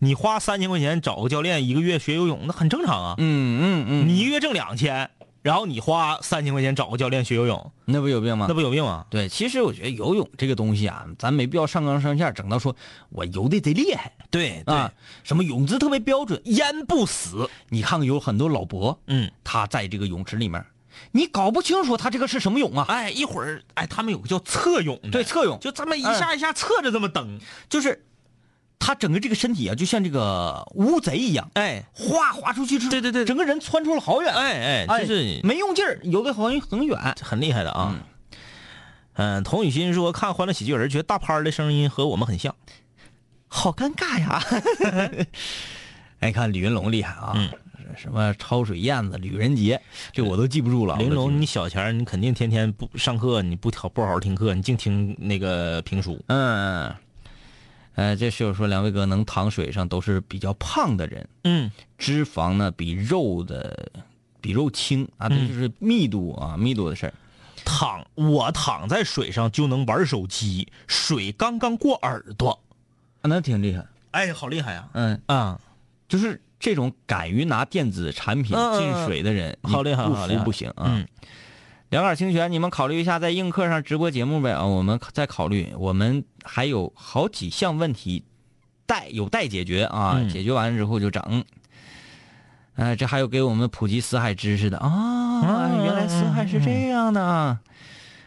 你花三千块钱找个教练一个月学游泳，那很正常啊。嗯嗯嗯，你一个月挣两千，然后你花三千块钱找个教练学游泳，那不有病吗那？不有病吗？对，其实我觉得游泳这个东西啊，咱没必要上纲上线，整到说我游的贼厉害对啊，什么泳姿特别标准。淹不死。你看看有很多老伯，嗯他在这个泳池里面，你搞不清楚他这个是什么泳啊？哎，一会儿哎，他们有个叫侧泳，对，侧泳就这么一下一下侧着这么蹬，就是他整个这个身体啊，就像这个乌贼一样，哎哗滑出去之后，对对对整个人窜出了好远，哎哎，哎就是没用劲儿，游的好像很远。很厉害的啊。嗯，童雨欣说看《欢乐喜剧人》，觉得大潘的声音和我们很像。好尴尬呀！哎，看李云龙厉害啊！嗯什么超水燕子、吕仁杰，这我都记不住了。玲珑，我都记不住你小前儿你肯定天天不上课，你不好不好好听课，你净听那个评书。嗯，呃，这室友说两位哥能躺水上都是比较胖的人，嗯，脂肪呢比肉的比肉轻啊，这嗯就是密度啊，密度的事儿。躺我躺在水上就能玩手机，水刚刚过耳朵，啊那挺厉害。哎，好厉害呀！嗯，啊，就是这种敢于拿电子产品进水的人，好厉害不好厉害服不行啊。嗯两杆清泉，你们考虑一下在映客上直播节目呗啊！我们再考虑，我们还有好几项问题待有待解决啊，嗯解决完了之后就整。呃，这还有给我们普及死海知识的啊，嗯原来死海是这样的啊。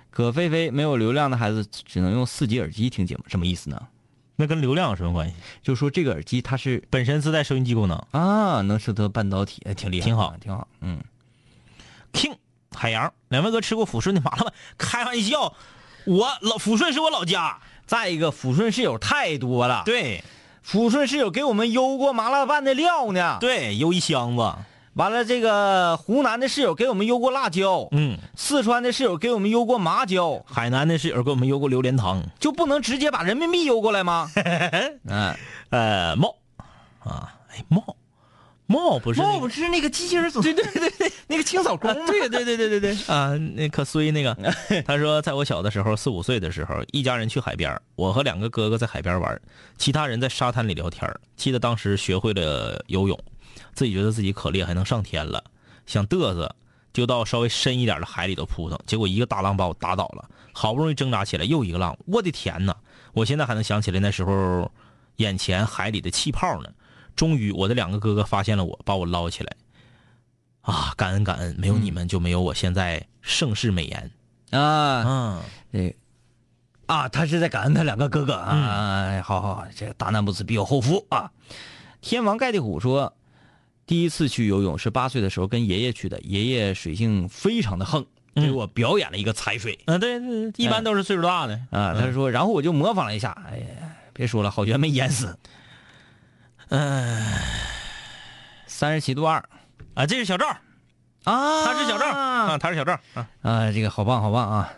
葛菲菲，没有流量的孩子只能用四级耳机听节目，什么意思呢？那跟流量有什么关系？就说这个耳机它是本身自带收音机功能。啊，能收得半导体，哎挺厉害，挺好，挺好。嗯，King 海洋，两位哥吃过抚顺的麻辣拌？开玩笑，我老抚顺是我老家。再一个，抚顺室友太多了，对抚顺室友给我们邮过麻辣拌的料呢。，对，邮一箱子。完了这个湖南的室友给我们邮过辣椒，嗯，四川的室友给我们邮过麻椒，海南的室友给我们邮过榴莲糖。就不能直接把人民币邮过来吗？嗯，呃，冒啊，哎，茂茂不是、那个、茂不是那个机器人组，对对对对，那个清扫工，对对对对对对啊，那可衰那个。他说，在我小的时候，四五岁的时候，一家人去海边，我和两个哥哥在海边玩，其他人在沙滩里聊天儿。记得当时学会了游泳，自己觉得自己可厉害，能上天了，想嘚瑟，就到稍微深一点的海里头扑腾，结果一个大浪把我打倒了，好不容易挣扎起来，又一个浪，我的天呐！我现在还能想起来那时候眼前海里的气泡呢。终于，我的两个哥哥发现了我，把我捞起来。啊，感恩感恩，没有你们就没有我现在盛世美颜。啊，嗯，对啊，他是在感恩他两个哥哥啊。哎好好好，这个大难不死必有后福啊。天王盖地虎说，第一次去游泳是八岁的时候跟爷爷去的，爷爷水性非常的横，嗯给我表演了一个踩水。啊，对对，对一般都是岁数大的啊，他说，然后我就模仿了一下，哎呀，别说了，好悬没淹死。嗯三十七度二啊，这是小赵，啊他是小赵啊，他是小赵啊，啊，这个好棒好棒啊！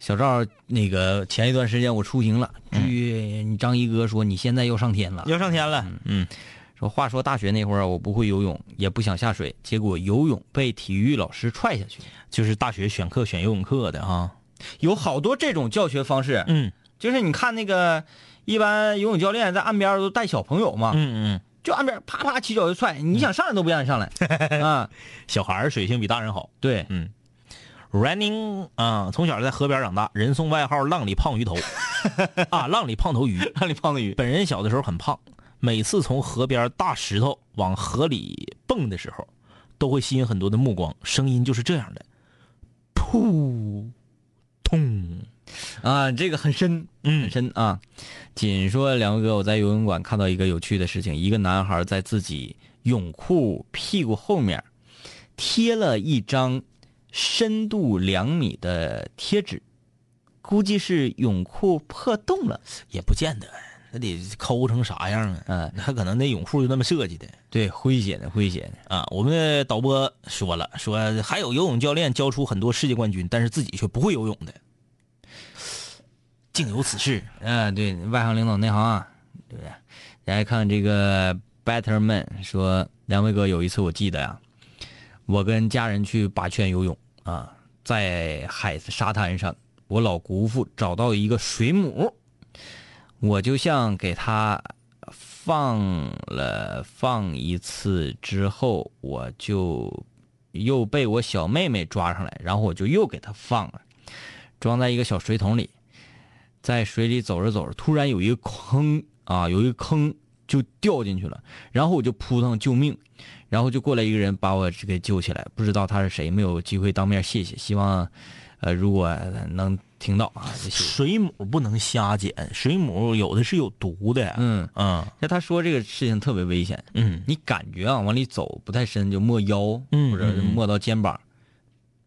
小赵，那个前一段时间我出行了，据你张一哥说，你现在又上天了。要上天了。嗯，说话说大学那会儿我不会游泳，也不想下水，结果游泳被体育老师踹下去。就是大学选课选游泳课的啊。有好多这种教学方式，嗯就是你看那个一般游泳教练在岸边都带小朋友嘛，嗯嗯，就岸边啪啪起脚就踹，你想上来都不让你上来 啊。小孩水性比大人好。对，嗯，Running 啊，从小在河边长大，人送外号“浪里胖鱼头 ”啊，浪里胖头鱼。浪里胖头鱼。本人小的时候很胖，每次从河边大石头往河里蹦的时候，都会吸引很多的目光，声音就是这样的：噗，通。啊，这个很深，嗯很深啊。仅说两位哥，我在游泳馆看到一个有趣的事情：一个男孩在自己泳裤屁股后面贴了一张深度两米的贴纸，估计是泳裤破洞了。也不见得，那得抠成啥样啊？嗯，他可能那泳裤就那么设计的对，诙谐的，诙谐的。啊。我们的导播说了，说还有游泳教练教出很多世界冠军，但是自己却不会游泳的，竟有此事。嗯、对外行领导内行啊，对不对？来看这个 Betterman 说，两位哥有一次我记得呀，我跟家人去八圈游泳啊，在海沙滩上，我老姑父找到一个水母，我就像给他放了放一次之后，我就又被我小妹妹抓上来，然后我就又给他放了，装在一个小水桶里。在水里走着走着，突然有一个坑啊，有一个坑就掉进去了，然后我就扑腾救命，然后就过来一个人把我给救起来，不知道他是谁，没有机会当面谢谢，希望，呃，如果能听到啊，谢谢。水母不能瞎捡，水母有的是有毒的。嗯，嗯那他说这个事情特别危险，嗯你感觉啊往里走不太深，就没腰，嗯或者没到肩膀，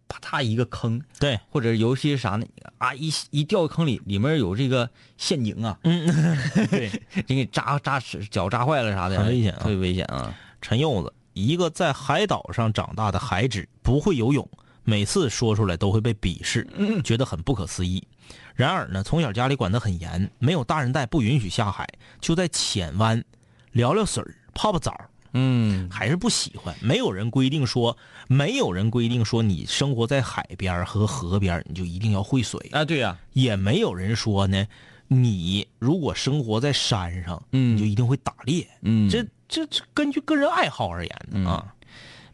啪嗒一个坑，对，或者尤其是啥呢？啊，一一掉坑里，里面有这个陷阱啊，嗯 对。给你扎扎脚扎坏了啥的，很危险啊特别危险啊！陈柚子，一个在海岛上长大的孩子，不会游泳，每次说出来都会被鄙视，觉得很不可思议。然而呢，从小家里管得很严，没有大人带，不允许下海，就在浅湾聊聊水儿泡泡澡，嗯还是不喜欢。没有人规定说，没有人规定说你生活在海边儿和河边儿你就一定要会水，啊，对呀、也没有人说呢，你如果生活在山上，嗯你就一定会打猎。嗯，这这这根据个人爱好而言的啊。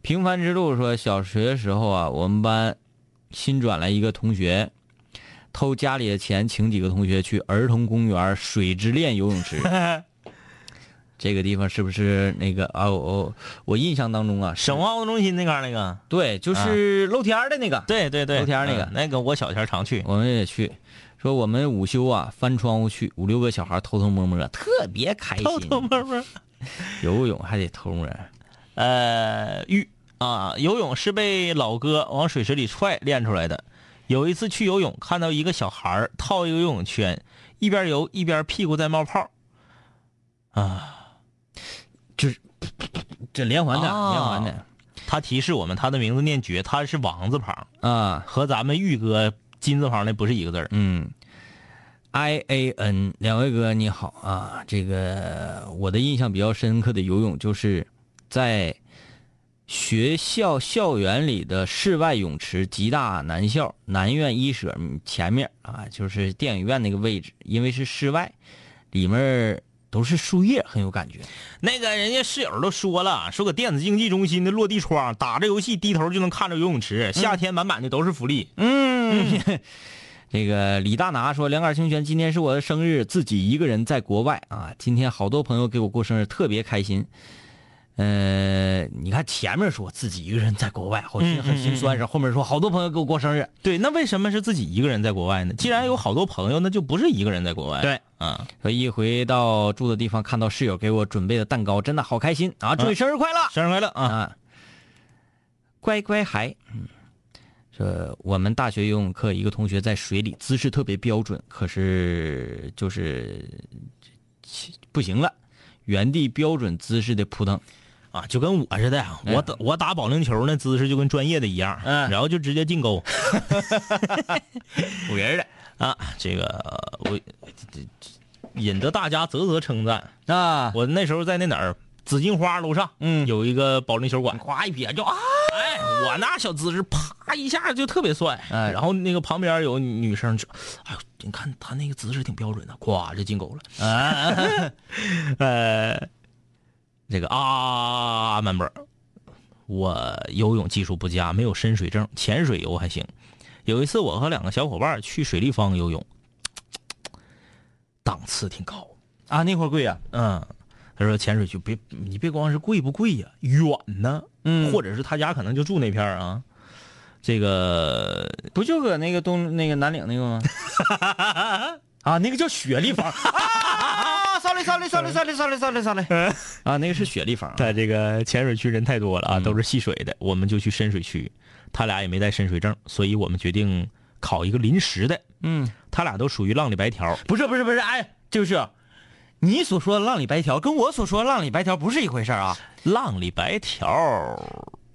平凡之路说，小学时候啊，我们班新转来一个同学，偷家里的钱，请几个同学去儿童公园水之恋游泳池。这个地方是不是那个啊？我我印象当中啊，省文化活动中心那嘎儿那个，对，就是露天的那个。对对对，露天那个嗯那个我小前儿常去。我们也去，说我们午休啊，翻窗户去，五六个小孩偷偷摸摸，特别开心。偷偷摸摸。游泳还得偷摸。呃，玉啊，游泳是被老哥往水池里踹练出来的。有一次去游泳，看到一个小孩儿套一个游泳圈，一边游一边屁股在冒泡。这连环的，啊连环的他提示我们，他的名字念绝，他是王字旁，啊，和咱们玉哥金字旁的不是一个字儿。嗯，I A N，两位哥你好啊，这个我的印象比较深刻的游泳就是在学校校园里的室外泳池，吉大南校南苑一舍前面啊，就是电影院那个位置，因为是室外，里面都是树叶，很有感觉。那个人家室友都说了，说搁电子竞技中心的落地窗打着游戏，低头就能看着游泳池，夏天满满的都是福利。嗯，这个李大拿说：“两杆清泉，今天是我的生日，自己一个人在国外啊。今天好多朋友给我过生日，特别开心。呃，你看前面说自己一个人在国外，我心很心酸，然后后面说好多朋友给我过生日。对，那为什么是自己一个人在国外呢？既然有好多朋友，那就不是一个人在国外。对，啊，说一回到住的地方，看到室友给我准备的蛋糕，真的好开心啊！祝你生日快乐！生日快乐啊！啊，乖乖孩，嗯，说我们大学游泳课，一个同学在水里姿势特别标准，可是就是不行了，原地标准姿势的扑腾。啊，就跟我似的，哎我打我打保龄球那姿势就跟专业的一样，嗯然后就直接进沟五人的啊。这个我引得大家啧啧称赞。啊，我那时候在那哪儿紫荆花楼上，嗯有一个保龄球馆，夸一撇就啊，哎，我那小姿势，啪一下就特别帅。哎然后那个旁边有女生就，哎呦，你看他那个姿势挺标准的，咵就进沟了。啊，呃，这个啊，，member，，我游泳技术不佳，没有深水证，潜水游还行。有一次，我和两个小伙伴去水立方游泳，档次挺高。啊，那块儿贵呀、嗯，他说潜水去别，你别光是贵不贵呀，远呢，嗯或者是他家可能就住那片儿啊。这个不就搁那个东那个南岭那个吗？啊，那个叫雪立方啊！sorry sorry sorry sorry sorry sorry sorry 啊，那个是雪立方啊。在这个浅水区人太多了啊，都是戏水的，我们就去深水区。他俩也没带深水证，所以我们决定考一个临时的。嗯，他俩都属于浪里白条，不是不是不是，哎，就是你所说的浪里白条，跟我所说的浪里白条不是一回事儿啊。浪里白条，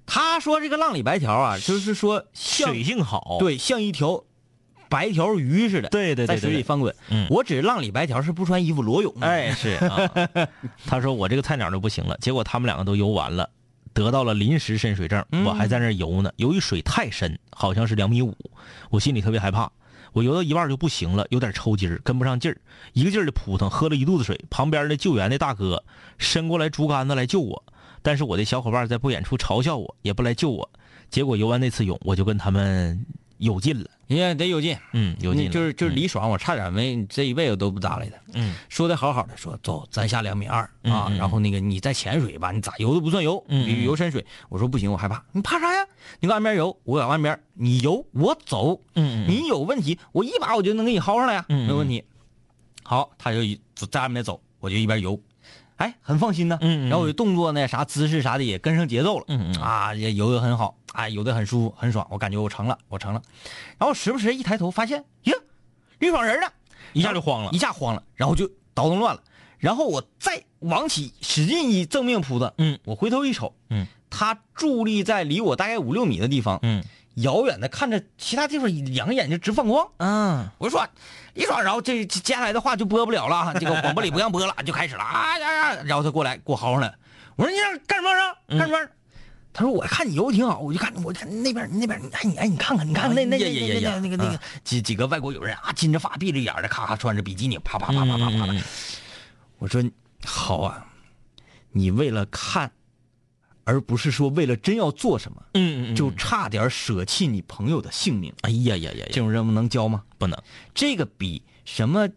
他说这个浪里白条啊，就是说像水性好。对，像一条白条鱼似的，对对对在水里翻滚。嗯我指浪里白条是不穿衣服裸泳。哎，是啊。他说我这个菜鸟就不行了，结果他们两个都游完了，得到了临时深水证，我还在那游呢。由于水太深，好像是两米五，我心里特别害怕。我游到一半就不行了，有点抽筋儿，跟不上劲儿，一个劲儿的扑腾，喝了一肚子水。旁边的救援的大哥伸过来竹竿子来救我，但是我的小伙伴在不远处嘲笑我，也不来救我。结果游完那次泳，我就跟他们有劲了。也得有劲，嗯，有劲，就是就是嗯李爽，我差点没这一辈子都不搭理他。嗯说的好好的，说走，咱下两米二啊，然后那个你再潜水吧，你咋游都不算游，嗯游深水。我说不行，我害怕。你怕啥呀？你搁岸边游，我搁岸边，你游我走，嗯嗯你有问题，我一把我就能给你薅上来呀，没有问题。好，他就一在岸边走，我就一边游，哎，很放心呢。嗯嗯然后我的动作呢，啥姿势啥的也跟上节奏了。嗯嗯啊，也游的很好，哎，游的很舒服，很爽，我感觉我成了，我成了。然后时不时一抬头发现，呀，绿爽人呢，一下就慌了一，下慌了，然后就倒腾乱了。然后我再往起使劲一正面扑的，嗯，我回头一瞅，嗯，他伫立在离我大概五六米的地方，嗯遥远的看着其他地方，两个眼睛直放光。嗯我就说李爽，然后这这接下来的话就播不了了，这个广播里不让播了，就开始了啊呀呀，然后他过来给我薅上来，我说你这干什么啊？干什么？他说我看你游挺好，我就看我看那边那边，哎你哎你看看你看看那那那那那那那个那个几几个外国友人啊，金着发闭着眼的，咔咔穿着比基尼，啪啪啪啪啪啪的。我说好啊，你为了看，而不是说为了真要做什么，嗯嗯，就差点舍弃你朋友的性命。哎呀呀呀呀，这种任务能交吗？不能，这个比什么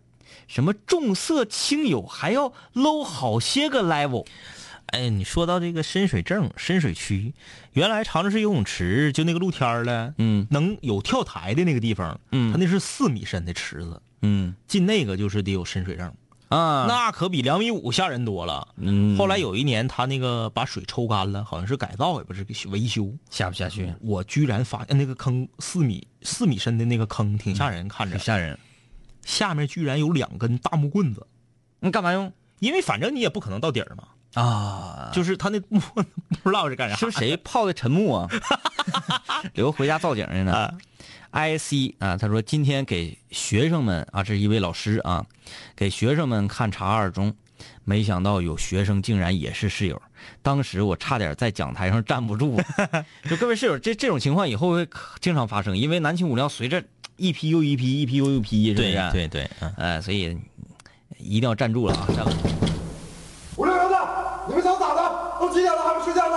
什么重色轻友还要 low 好些个 level。哎，你说到这个深水证、深水区，原来长春市游泳池就那个露天儿了，嗯。能有跳台的那个地方，嗯。它那是四米深的池子，嗯。进那个就是得有深水证，啊那可比两米五吓人多了。嗯后来有一年，他那个把水抽干了，好像是改造也不是维修，下不下去，我居然发现那个坑四米四米深的那个坑挺吓人，看着吓人。下面居然有两根大木棍子，你干嘛用因为反正你也不可能到底儿嘛，啊？就是他那木不知道是干啥，是谁泡的沉木啊？留回家造景去呢啊。I C 啊，他说今天给学生们啊，这是一位老师啊，给学生们看查二中，没想到有学生竟然也是室友，当时我差点在讲台上站不住。就各位室友，这这种情况以后会经常发生，因为南青五聊随着一批又一批，一批又一批，是不是？，对对，嗯。哎，所以一定要站住了啊，站住。五六零的，你们想咋的？都几点了还不睡觉呢？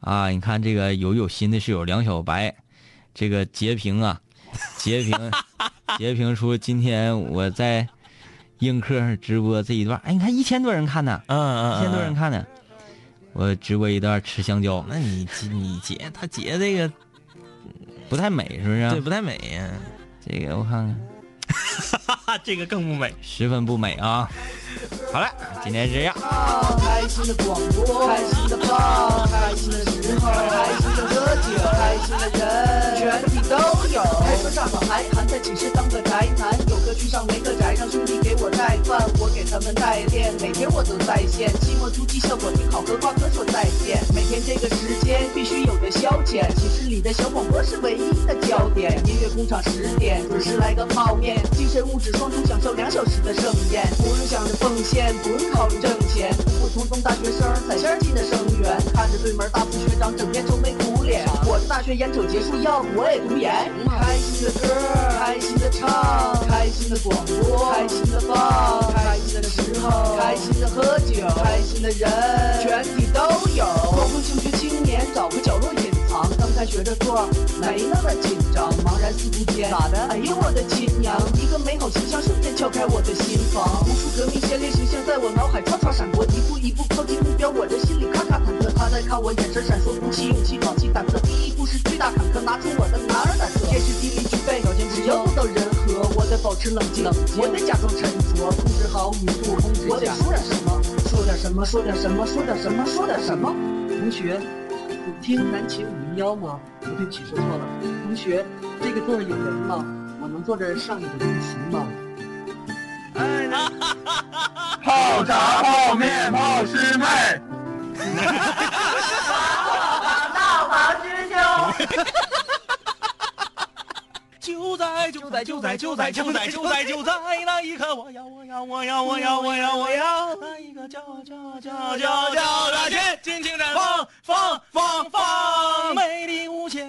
啊，你看这个有有新的室友梁小白，这个截屏啊，截屏截屏出今天我在映客上直播这一段，哎，你看一千多人看呢，嗯嗯，一千多人看呢。我直播一段吃香蕉，那你你截他截这个不太美，是不是？对不太美呀、这个我看看，这个更不美。十分不美啊。好了，今天是这样。开心的广播，开心的泡，开心的时候，开心的喝酒，开心的人，全体都有。开车上好还含在寝室当个宅男，有个去上没个宅，让兄弟给我带饭，我给他们带练，每天我都在线。期末突击效果挺好，和瓜哥说再见。每天这个时间必须有的消遣，寝室里的小广播是唯一的焦点。音乐工厂十点准时来个泡面，精神物质双重享受两小时的盛宴，不用想着奉献，不用考虑挣钱，普普通通大学生踩线进的生源，看着对门大四学长整天愁眉苦我的大学眼瞅结束，要不我也读研。开心的歌，开心的唱，开心的广播，开心的放，开心的时候，开心的喝酒，开心的人，全体都有。光棍求学青年找个角落隐藏，刚开学的座儿没那么紧张，茫然四顾间，咋的？哎呦我的亲娘！一个美好形象瞬间敲开我的心房，无数革命先烈形象在我脑海唰唰闪过，一步一步靠近目标，我的心里咔咔。在看我，眼神闪烁，鼓起勇气，壮起胆子。第一步是巨大坎坷，拿出我的男儿胆色。天时地利具备，条件只要做到人和，我得保持冷静，我得假装沉着，控制好语速，我得说点什么，说点什么，说点什么，说点什么，说点什么。同学，你听南琴五零幺吗？哦对不起，说错了。同学，这个座儿有人吗？我能坐这儿上一个自习吗？哎 泡茶、泡面、泡师妹。就在就在就在就在就在就在就在那一刻，我要我要我要我要我要我要那一个骄傲骄傲骄傲骄傲骄傲的心，尽情绽放放放放，美丽无限。